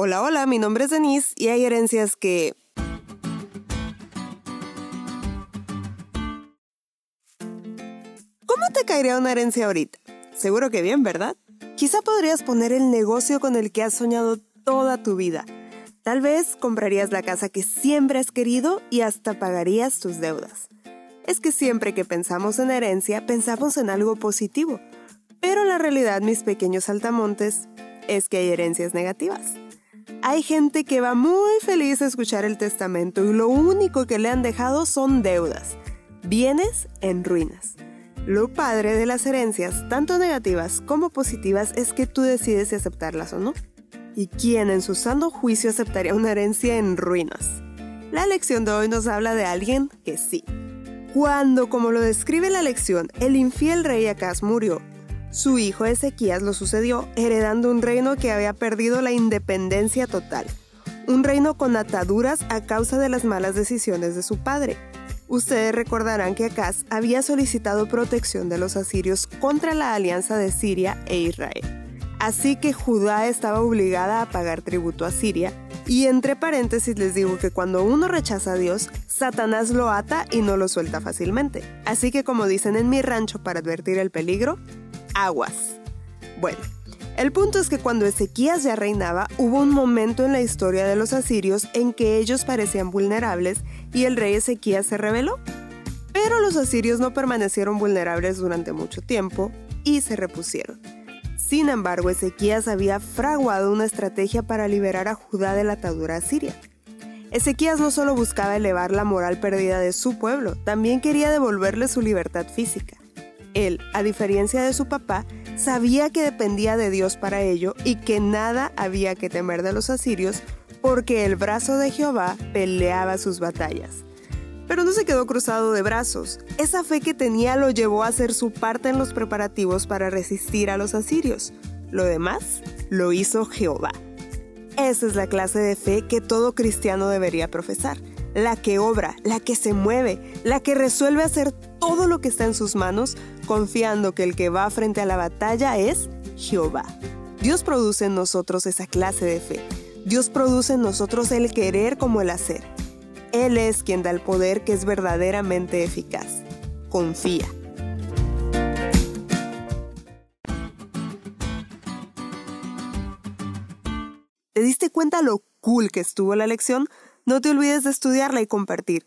Hola, hola, mi nombre es Denise y hay herencias que... ¿Cómo te caería una herencia ahorita? Seguro que bien, ¿verdad? Quizá podrías poner el negocio con el que has soñado toda tu vida. Tal vez comprarías la casa que siempre has querido y hasta pagarías tus deudas. Es que siempre que pensamos en herencia, pensamos en algo positivo. Pero la realidad, mis pequeños altamontes, es que hay herencias negativas. Hay gente que va muy feliz a escuchar el testamento y lo único que le han dejado son deudas, bienes en ruinas. Lo padre de las herencias, tanto negativas como positivas, es que tú decides si aceptarlas o no. ¿Y quién en su sano juicio aceptaría una herencia en ruinas? La lección de hoy nos habla de alguien que sí. Cuando, como lo describe la lección, el infiel rey Acaz murió, su hijo Ezequías lo sucedió, heredando un reino que había perdido la independencia total, un reino con ataduras a causa de las malas decisiones de su padre. Ustedes recordarán que Acaz había solicitado protección de los asirios contra la alianza de Siria e Israel. Así que Judá estaba obligada a pagar tributo a Siria. Y entre paréntesis les digo que cuando uno rechaza a Dios, Satanás lo ata y no lo suelta fácilmente. Así que como dicen en mi rancho para advertir el peligro, aguas. Bueno, el punto es que cuando Ezequías ya reinaba, hubo un momento en la historia de los asirios en que ellos parecían vulnerables y el rey Ezequías se rebeló. Pero los asirios no permanecieron vulnerables durante mucho tiempo y se repusieron. Sin embargo, Ezequías había fraguado una estrategia para liberar a Judá de la atadura asiria. Ezequías no solo buscaba elevar la moral perdida de su pueblo, también quería devolverle su libertad física. Él, a diferencia de su papá, sabía que dependía de Dios para ello y que nada había que temer de los asirios porque el brazo de Jehová peleaba sus batallas. Pero no se quedó cruzado de brazos. Esa fe que tenía lo llevó a hacer su parte en los preparativos para resistir a los asirios. Lo demás lo hizo Jehová. Esa es la clase de fe que todo cristiano debería profesar. La que obra, la que se mueve, la que resuelve hacer todo lo que está en sus manos, confiando que el que va frente a la batalla es Jehová. Dios produce en nosotros esa clase de fe. Dios produce en nosotros el querer como el hacer. Él es quien da el poder que es verdaderamente eficaz. Confía. ¿Te diste cuenta lo cool que estuvo la lección? No te olvides de estudiarla y compartir